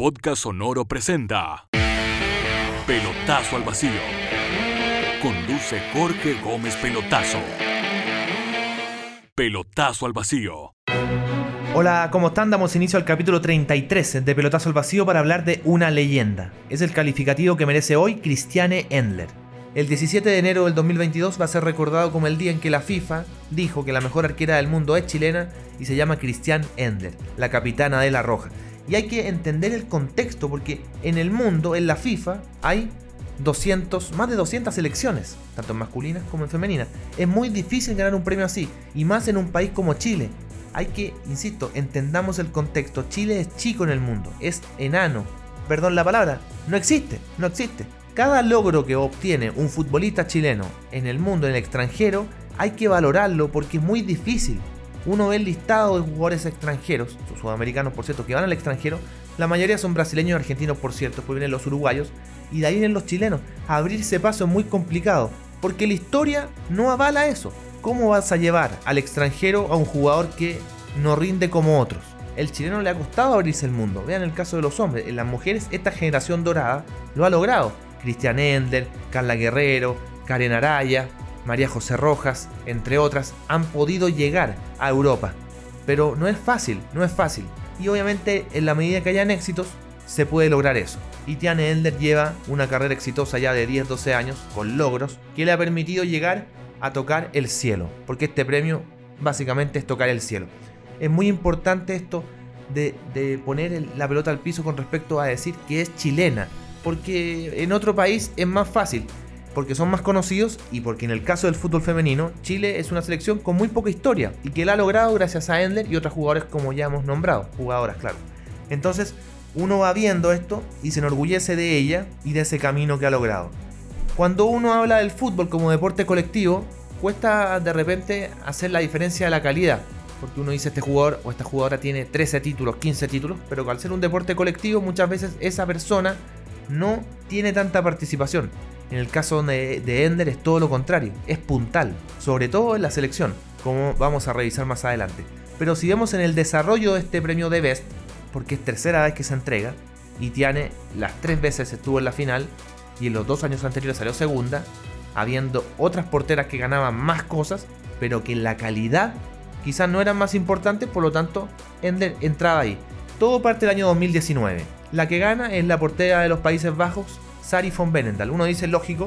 Podcast Sonoro presenta Pelotazo al Vacío. Conduce Jorge Gómez Pelotazo. Pelotazo al Vacío. Hola, ¿cómo están? Damos inicio al capítulo 33 de Pelotazo al Vacío para hablar de una leyenda. Es el calificativo que merece hoy Cristiane Endler. El 17 de enero del 2022 va a ser recordado como el día en que la FIFA dijo que la mejor arquera del mundo es chilena y se llama Cristiane Endler, la capitana de la Roja. Y hay que entender el contexto porque en el mundo, en la FIFA, hay 200, más de 200 selecciones, tanto en masculinas como en femeninas. Es muy difícil ganar un premio así, y más en un país como Chile. Hay que, insisto, entendamos el contexto. Chile es chico en el mundo, es enano. Perdón la palabra, no existe, no existe. Cada logro que obtiene un futbolista chileno en el mundo, en el extranjero, hay que valorarlo porque es muy difícil uno ve el listado de jugadores extranjeros, sudamericanos por cierto, que van al extranjero, la mayoría son brasileños y argentinos por cierto, pues vienen los uruguayos, y de ahí vienen los chilenos. Abrirse paso es muy complicado, porque la historia no avala eso. ¿Cómo vas a llevar al extranjero a un jugador que no rinde como otros? El chileno le ha costado abrirse el mundo. Vean el caso de los hombres. En las mujeres, esta generación dorada lo ha logrado. Cristian Ender, Carla Guerrero, Karen Araya, María José Rojas, entre otras, han podido llegar a Europa. Pero no es fácil, no es fácil. Y obviamente en la medida que hayan éxitos, se puede lograr eso. Y Tiane Elder lleva una carrera exitosa ya de 10-12 años, con logros, que le ha permitido llegar a tocar el cielo. Porque este premio básicamente es tocar el cielo. Es muy importante esto de, de poner la pelota al piso con respecto a decir que es chilena. Porque en otro país es más fácil porque son más conocidos y porque en el caso del fútbol femenino, Chile es una selección con muy poca historia y que la ha logrado gracias a Endler y otros jugadores como ya hemos nombrado, jugadoras, claro. Entonces, uno va viendo esto y se enorgullece de ella y de ese camino que ha logrado. Cuando uno habla del fútbol como deporte colectivo, cuesta de repente hacer la diferencia de la calidad. Porque uno dice este jugador o esta jugadora tiene 13 títulos, 15 títulos, pero al ser un deporte colectivo muchas veces esa persona no tiene tanta participación. En el caso de, Ender es todo lo contrario, es puntal, sobre todo en la selección, como vamos a revisar más adelante. Pero si vemos en el desarrollo de este premio de Best, porque es tercera vez que se entrega, y Tiane las tres veces estuvo en la final y en los dos años anteriores salió segunda, habiendo otras porteras que ganaban más cosas, pero que la calidad quizás no eran más importantes, por lo tanto Ender entraba ahí. Todo parte del año 2019. La que gana es la portera de los Países Bajos, Sari von Benendal. Uno dice lógico,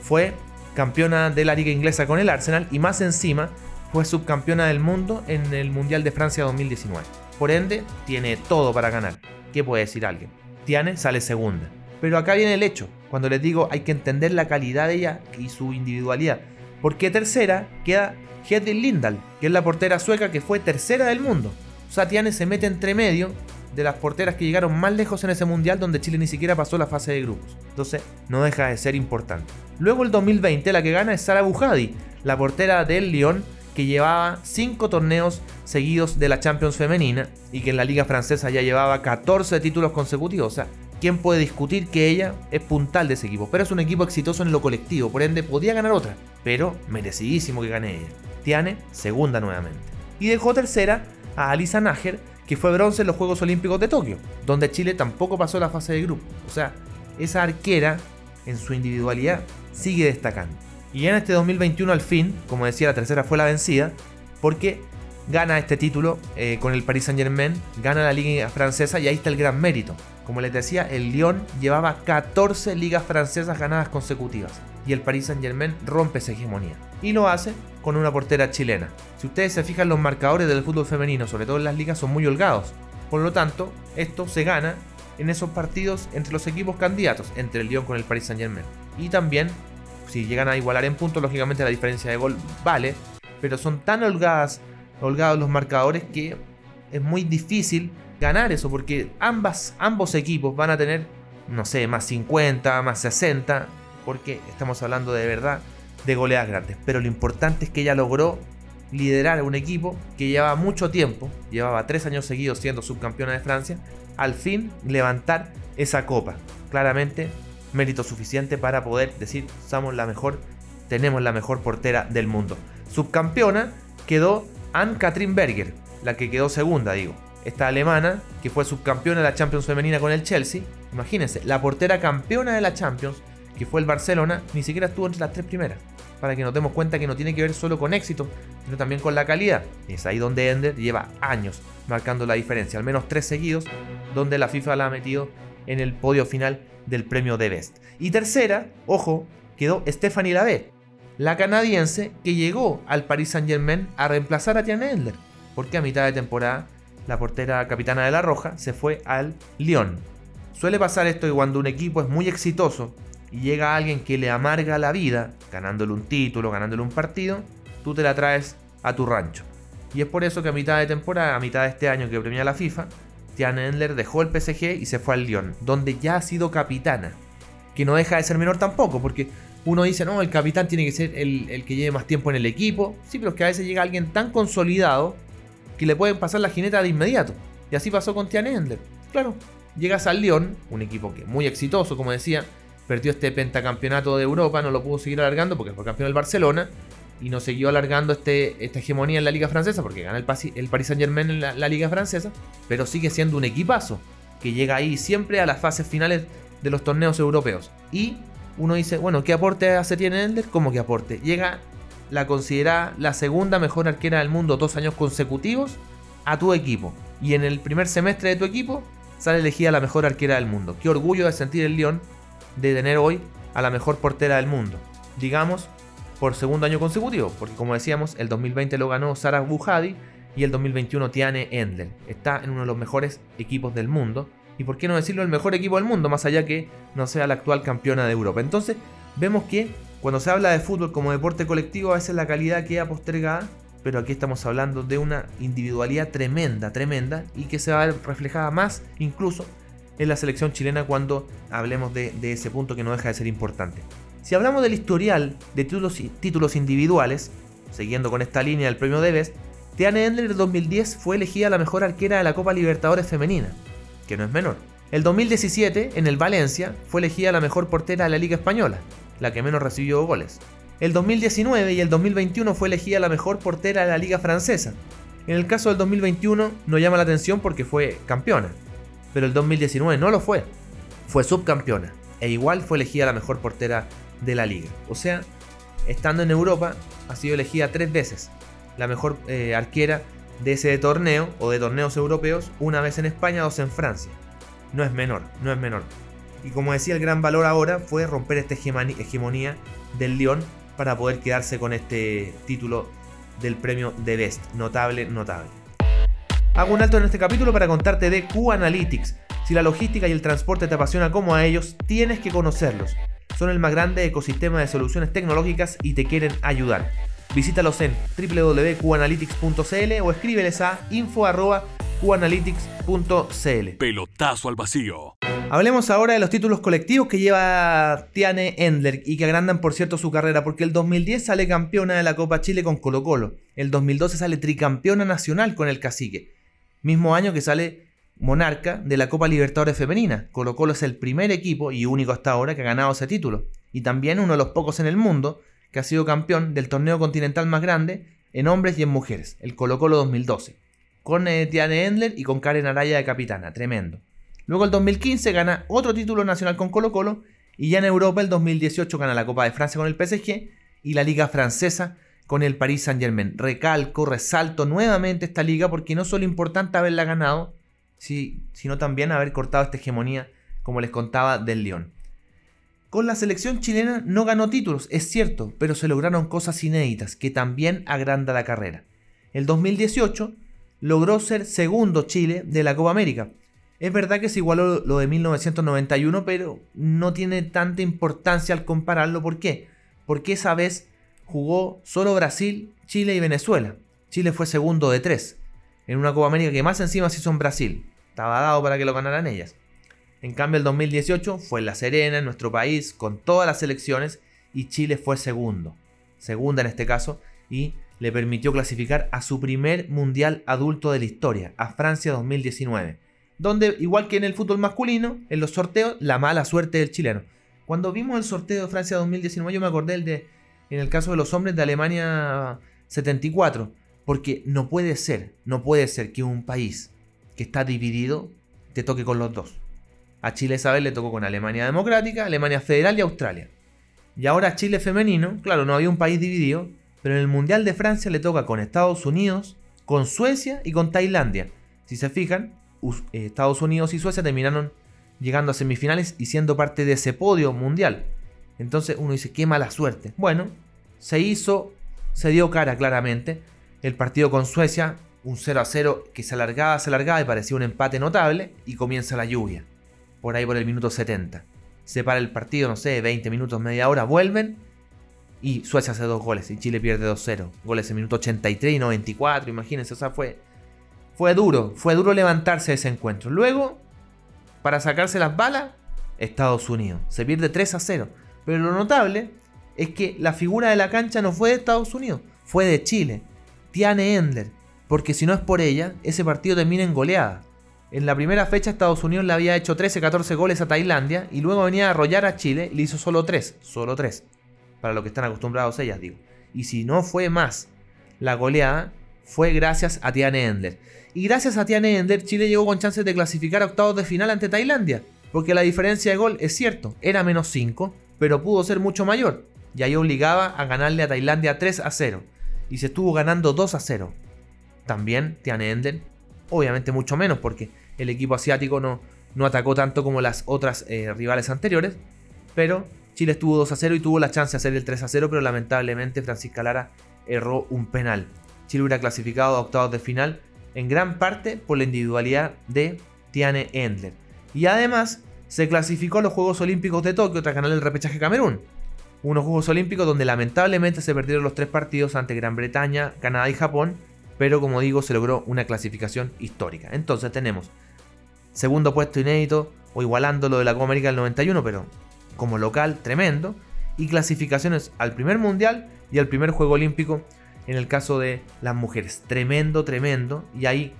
fue campeona de la liga inglesa con el Arsenal y más encima fue subcampeona del mundo en el Mundial de Francia 2019. Por ende, tiene todo para ganar. ¿Qué puede decir alguien? Tiane sale segunda. Pero acá viene el hecho. Cuando les digo hay que entender la calidad de ella y su individualidad. Porque tercera queda Hedvig Lindahl, que es la portera sueca que fue tercera del mundo. O sea, Tiane se mete entre medio de las porteras que llegaron más lejos en ese mundial donde Chile ni siquiera pasó la fase de grupos. Entonces, no deja de ser importante. Luego el 2020 la que gana es Sara Bujadi, la portera del Lyon que llevaba 5 torneos seguidos de la Champions femenina y que en la liga francesa ya llevaba 14 títulos consecutivos. ¿quién puede discutir que ella es puntal de ese equipo? Pero es un equipo exitoso en lo colectivo, por ende podía ganar otra, pero merecidísimo que gane ella. Tiane, segunda nuevamente. Y dejó tercera a Alisa Nager, que fue bronce en los Juegos Olímpicos de Tokio, donde Chile tampoco pasó la fase de grupo. O sea, esa arquera, en su individualidad, sigue destacando. Y en este 2021 al fin, como decía, la tercera fue la vencida, porque gana este título eh, con el Paris Saint Germain, gana la liga francesa y ahí está el gran mérito. Como les decía, el Lyon llevaba 14 ligas francesas ganadas consecutivas y el Paris Saint Germain rompe esa hegemonía. Y lo hace con una portera chilena. Si ustedes se fijan, los marcadores del fútbol femenino, sobre todo en las ligas, son muy holgados. Por lo tanto, esto se gana en esos partidos entre los equipos candidatos, entre el Lyon con el Paris Saint Germain. Y también, si llegan a igualar en puntos, lógicamente la diferencia de gol vale, pero son tan holgados los marcadores que es muy difícil ganar eso, porque ambos equipos van a tener, no sé, más 50, más 60, porque estamos hablando de verdad de goleadas grandes. Pero lo importante es que ella logró liderar a un equipo que llevaba mucho tiempo, llevaba tres años seguidos siendo subcampeona de Francia, al fin levantar esa copa. Claramente, mérito suficiente para poder decir, somos la mejor, tenemos la mejor portera del mundo. Subcampeona quedó Anne-Catherine Berger, la que quedó segunda, digo. esta alemana, que fue subcampeona de la Champions femenina con el Chelsea, imagínense, la portera campeona de la Champions, que fue el Barcelona, ni siquiera estuvo entre las tres primeras. Para que nos demos cuenta que no tiene que ver solo con éxito, sino también con la calidad. Es ahí donde Ender lleva años marcando la diferencia, al menos tres seguidos, donde la FIFA la ha metido en el podio final del premio de Best. Y tercera, ojo, quedó Stephanie Lavette, la canadiense que llegó al Paris Saint Germain a reemplazar a Tiana Ender, porque a mitad de temporada la portera capitana de la Roja se fue al Lyon. Suele pasar esto que cuando un equipo es muy exitoso y llega alguien que le amarga la vida, ganándole un título, ganándole un partido, tú te la traes a tu rancho. Y es por eso que a mitad de temporada, a mitad de este año que premia la FIFA, Tiana Endler dejó el PSG y se fue al Lyon, donde ya ha sido capitana. Que no deja de ser menor tampoco, porque uno dice, no, el capitán tiene que ser el, que lleve más tiempo en el equipo. Sí, pero es que a veces llega alguien tan consolidado que le pueden pasar la jineta de inmediato. Y así pasó con Tian Endler. Claro, llegas al Lyon, un equipo que muy exitoso, como decía, perdió este pentacampeonato de Europa, no lo pudo seguir alargando porque fue campeón del Barcelona y no siguió alargando este, esta hegemonía en la liga francesa porque gana el, el Paris Saint Germain en la, liga francesa, pero sigue siendo un equipazo que llega ahí siempre a las fases finales de los torneos europeos. Y uno dice, bueno, ¿qué aporte hace tiene Ender? ¿Cómo que aporte? Llega la considera la segunda mejor arquera del mundo dos años consecutivos a tu equipo. Y en el primer semestre de tu equipo sale elegida la mejor arquera del mundo. Qué orgullo de sentir el León de tener hoy a la mejor portera del mundo. Digamos, por segundo año consecutivo, porque como decíamos, el 2020 lo ganó Sara Bujadi y el 2021 Tiane Endel. Está en uno de los mejores equipos del mundo. Y por qué no decirlo, el mejor equipo del mundo, más allá que no sea la actual campeona de Europa. Entonces, vemos que cuando se habla de fútbol como deporte colectivo, a veces la calidad queda postergada, pero aquí estamos hablando de una individualidad tremenda, tremenda, y que se va a ver reflejada más incluso en la selección chilena cuando hablemos de, ese punto que no deja de ser importante. Si hablamos del historial de títulos, individuales, siguiendo con esta línea del premio de Best, Tiane Endler en 2010 fue elegida la mejor arquera de la Copa Libertadores femenina, que no es menor. El 2017, en el Valencia, fue elegida la mejor portera de la Liga Española, la que menos recibió goles. El 2019 y el 2021 fue elegida la mejor portera de la Liga Francesa. En el caso del 2021 no llama la atención porque fue campeona, pero el 2019 no lo fue, fue subcampeona e igual fue elegida la mejor portera de la liga. O sea, estando en Europa ha sido elegida tres veces la mejor eh, arquera de ese torneo o de torneos europeos, una vez en España, dos en Francia. No es menor, no es menor. Y como decía, el gran valor ahora fue romper esta hegemonía del Lyon para poder quedarse con este título del premio de Best. Notable, notable. Hago un alto en este capítulo para contarte de Q-Analytics. Si la logística y el transporte te apasiona como a ellos, tienes que conocerlos. Son el más grande ecosistema de soluciones tecnológicas y te quieren ayudar. Visítalos en www.qanalytics.cl o escríbeles a info.qanalytics.cl. Pelotazo al vacío. Hablemos ahora de los títulos colectivos que lleva Tiane Endler y que agrandan por cierto su carrera, porque el 2010 sale campeona de la Copa Chile con Colo Colo, el 2012 sale tricampeona nacional con el Cacique, mismo año que sale monarca de la Copa Libertadores Femenina. Colo Colo es el primer equipo y único hasta ahora que ha ganado ese título, y también uno de los pocos en el mundo que ha sido campeón del torneo continental más grande en hombres y en mujeres, el Colo Colo 2012, con eh, Tiane Endler y con Karen Araya de capitana, tremendo. Luego el 2015 gana otro título nacional con Colo Colo y ya en Europa el 2018 gana la Copa de Francia con el PSG y la Liga Francesa con el Paris Saint Germain. Recalco, resalto nuevamente esta liga porque no solo importante haberla ganado, sino también haber cortado esta hegemonía, como les contaba, del León. Con la selección chilena no ganó títulos, es cierto, pero se lograron cosas inéditas que también agranda la carrera. El 2018 logró ser segundo Chile de la Copa América, es verdad que se igualó lo de 1991, pero no tiene tanta importancia al compararlo. ¿Por qué? Porque esa vez jugó solo Brasil, Chile y Venezuela. Chile fue segundo de tres. En una Copa América que más encima se hizo en Brasil. Estaba dado para que lo ganaran ellas. En cambio, el 2018 fue en La Serena, en nuestro país, con todas las selecciones, y Chile fue segundo. Segunda en este caso, y le permitió clasificar a su primer mundial adulto de la historia, a Francia 2019 donde, igual que en el fútbol masculino, en los sorteos, la mala suerte del chileno. Cuando vimos el sorteo de Francia 2019, yo me acordé el de, en el caso de los hombres de Alemania 74, porque no puede ser, no puede ser que un país que está dividido, te toque con los dos. A Chile esa vez le tocó con Alemania Democrática, Alemania Federal y Australia. Y ahora Chile femenino, claro, no había un país dividido, pero en el Mundial de Francia le toca con Estados Unidos, con Suecia y con Tailandia. Si se fijan, eh, Estados Unidos y Suecia terminaron llegando a semifinales y siendo parte de ese podio mundial. Entonces uno dice, qué mala suerte. Bueno, se hizo, se dio cara claramente. El partido con Suecia, un 0 a 0 que se alargaba, se alargaba y parecía un empate notable y comienza la lluvia. Por ahí por el minuto 70. Se para el partido, no sé, 20 minutos, media hora, vuelven y Suecia hace dos goles y Chile pierde 2-0. Goles en minuto 83 y 94, imagínense, o sea, fue, fue duro, fue duro levantarse ese encuentro. Luego, para sacarse las balas, Estados Unidos. Se pierde 3 a 0. Pero lo notable es que la figura de la cancha no fue de Estados Unidos, fue de Chile. Tiane Endler. Porque si no es por ella, ese partido termina en goleada. En la primera fecha Estados Unidos le había hecho 13-14 goles a Tailandia y luego venía a arrollar a Chile y le hizo solo 3. Solo 3. Para lo que están acostumbrados ellas, digo. Y si no fue más la goleada, fue gracias a Tiane Endler. Y gracias a Tiane Endler, Chile llegó con chances de clasificar a octavos de final ante Tailandia. Porque la diferencia de gol es cierto, era menos 5, pero pudo ser mucho mayor, y ahí obligaba a ganarle a Tailandia 3 a 0, y se estuvo ganando 2 a 0. También Tiane Enden, obviamente mucho menos, porque el equipo asiático no, no atacó tanto como las otras eh, rivales anteriores, pero Chile estuvo 2 a 0 y tuvo la chance de hacer el 3 a 0, pero lamentablemente Francisca Lara erró un penal. Chile hubiera clasificado a octavos de final en gran parte por la individualidad de Tiane Endler. Y además se clasificó a los Juegos Olímpicos de Tokio tras ganar el repechaje Camerún. Unos Juegos Olímpicos donde lamentablemente se perdieron los tres partidos ante Gran Bretaña, Canadá y Japón, pero como digo se logró una clasificación histórica. Entonces tenemos segundo puesto inédito o igualando lo de la Copa América del 91, pero como local tremendo, y clasificaciones al primer mundial y al primer Juego Olímpico en el caso de las mujeres. Tremendo, tremendo. Y ahí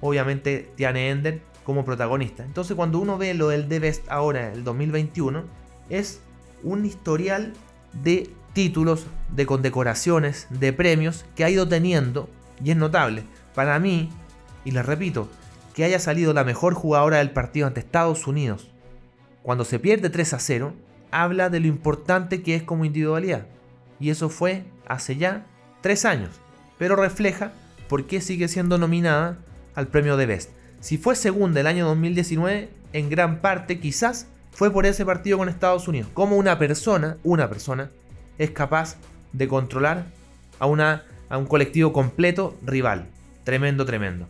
obviamente Tiane Ender como protagonista. Entonces cuando uno ve lo del The Best ahora, el 2021, es un historial de títulos, de condecoraciones, de premios que ha ido teniendo y es notable. Para mí, y les repito, que haya salido la mejor jugadora del partido ante Estados Unidos cuando se pierde 3 a 0, habla de lo importante que es como individualidad. Y eso fue hace ya 3 años, pero refleja por qué sigue siendo nominada al premio de Best. Si fue segunda el año 2019, en gran parte quizás fue por ese partido con Estados Unidos. Como una persona, una persona, es capaz de controlar a, una, a un colectivo completo rival. Tremendo, tremendo.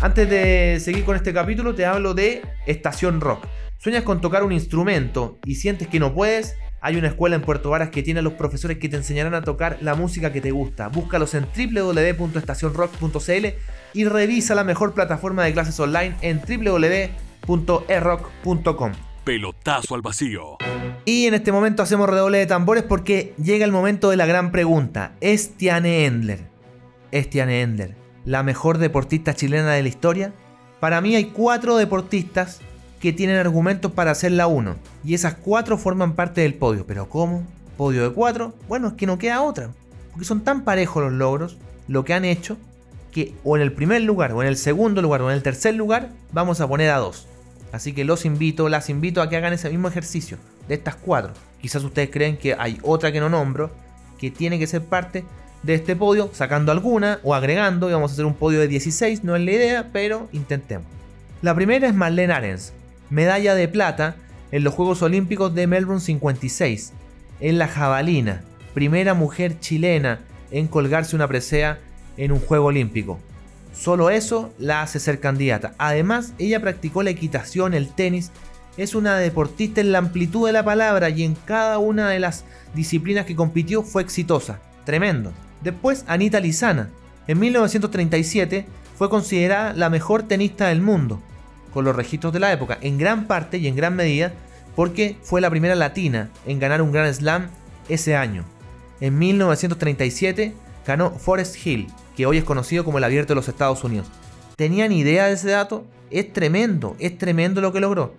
Antes de seguir con este capítulo, te hablo de Estación Rock. ¿Sueñas con tocar un instrumento y sientes que no puedes? Hay una escuela en Puerto Varas que tiene a los profesores que te enseñarán a tocar la música que te gusta. Búscalos en www.estacionrock.cl y revisa la mejor plataforma de clases online en www.erock.com. Pelotazo al vacío. Y en este momento hacemos redoble de tambores porque llega el momento de la gran pregunta. ¿Es Tiane Endler? ¿Es Tiane Endler la mejor deportista chilena de la historia? Para mí hay cuatro deportistas que tienen argumentos para hacer la 1. Y esas cuatro forman parte del podio. ¿Pero cómo? ¿Podio de cuatro? Bueno, es que no queda otra. Porque son tan parejos los logros, lo que han hecho, que o en el primer lugar, o en el segundo lugar, o en el tercer lugar, vamos a poner a dos. Así que los invito, las invito a que hagan ese mismo ejercicio de estas cuatro. Quizás ustedes creen que hay otra que no nombro, que tiene que ser parte de este podio, sacando alguna o agregando, y vamos a hacer un podio de 16, no es la idea, pero intentemos. La primera es Marlene Arens, medalla de plata en los Juegos Olímpicos de Melbourne 56, en la jabalina, primera mujer chilena en colgarse una presea en un Juego Olímpico. Solo eso la hace ser candidata. Además, ella practicó la equitación, el tenis, es una deportista en la amplitud de la palabra y en cada una de las disciplinas que compitió fue exitosa. Tremendo. Después, Anita Lizana. En 1937 fue considerada la mejor tenista del mundo con los registros de la época, en gran parte y en gran medida porque fue la primera latina en ganar un Grand Slam ese año. En 1937 ganó Forest Hill, que hoy es conocido como el abierto de los Estados Unidos. ¿Tenían idea de ese dato? Es tremendo, es tremendo lo que logró.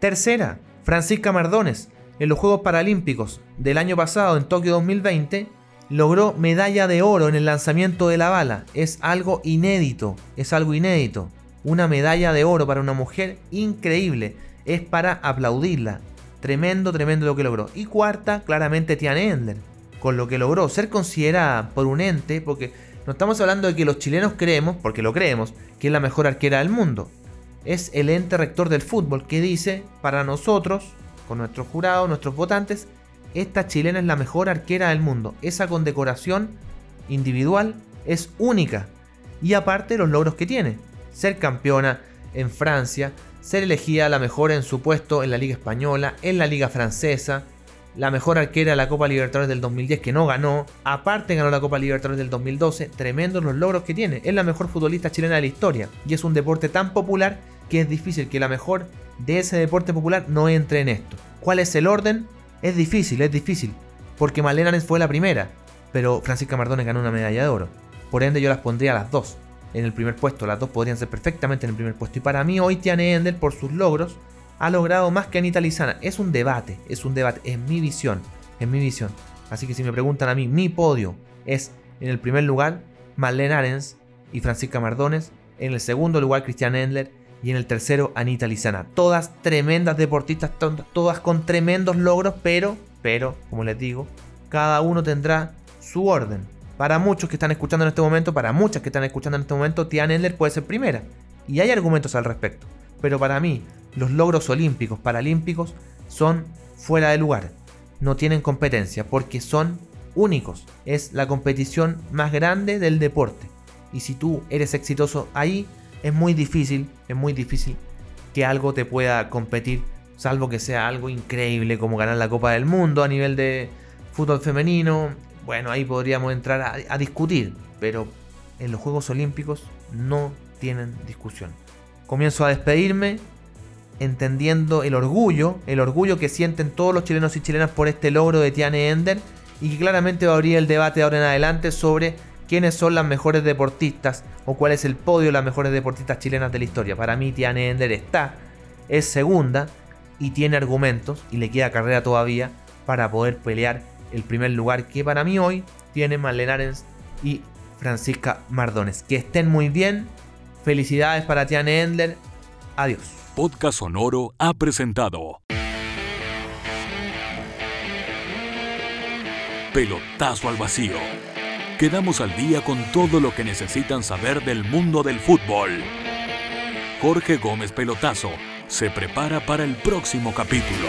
Tercera, Francisca Mardones, en los Juegos Paralímpicos del año pasado en Tokio 2020, logró medalla de oro en el lanzamiento de la bala. Es algo inédito, es algo inédito una medalla de oro para una mujer increíble. Es para aplaudirla. Tremendo, tremendo lo que logró. Y cuarta, claramente Tiane Endler. Con lo que logró ser considerada por un ente, porque no estamos hablando de que los chilenos creemos, porque lo creemos, que es la mejor arquera del mundo. Es el ente rector del fútbol que dice, para nosotros, con nuestros jurados, nuestros votantes, esta chilena es la mejor arquera del mundo. Esa condecoración individual es única. Y aparte los logros que tiene. Ser campeona en Francia, ser elegida la mejor en su puesto en la Liga Española, en la Liga Francesa, la mejor arquera de la Copa Libertadores del 2010 que no ganó, aparte ganó la Copa Libertadores del 2012, tremendos los logros que tiene, es la mejor futbolista chilena de la historia y es un deporte tan popular que es difícil que la mejor de ese deporte popular no entre en esto. ¿Cuál es el orden? Es difícil, es difícil, porque Malena fue la primera, pero Francisca Mardones ganó una medalla de oro. Por ende yo las pondría a las dos en el primer puesto. Las dos podrían ser perfectamente en el primer puesto. Y para mí hoy Tiane Endel, por sus logros, ha logrado más que Anita Lizana. Es un debate, es un debate, es mi visión, es mi visión. Así que si me preguntan a mí, mi podio es en el primer lugar Marlene Arens y Francisca Mardones. En el segundo lugar Cristian Endler. Y en el tercero Anita Lizana. Todas tremendas deportistas, todas con tremendos logros, pero, pero, como les digo, cada uno tendrá su orden. Para muchos que están escuchando en este momento, para muchas que están escuchando en este momento, Tian Endler puede ser primera. Y hay argumentos al respecto. Pero para mí, los logros olímpicos, paralímpicos, son fuera de lugar. No tienen competencia porque son únicos. Es la competición más grande del deporte. Y si tú eres exitoso ahí, es muy difícil, es muy difícil que algo te pueda competir, salvo que sea algo increíble como ganar la Copa del Mundo a nivel de fútbol femenino, bueno, ahí podríamos entrar a, discutir, pero en los Juegos Olímpicos no tienen discusión. Comienzo a despedirme entendiendo el orgullo, el orgullo que sienten todos los chilenos y chilenas por este logro de Tiane Ender y que claramente va a abrir el debate de ahora en adelante sobre quiénes son las mejores deportistas o cuál es el podio de las mejores deportistas chilenas de la historia. Para mí Tiane Ender está, es segunda y tiene argumentos y le queda carrera todavía para poder pelear el primer lugar que para mí hoy tiene Marlene y Francisca Mardones. Que estén muy bien. Felicidades para Tiane Endler. Adiós. Podcast Sonoro ha presentado Pelotazo al vacío. Quedamos al día con todo lo que necesitan saber del mundo del fútbol. Jorge Gómez Pelotazo se prepara para el próximo capítulo.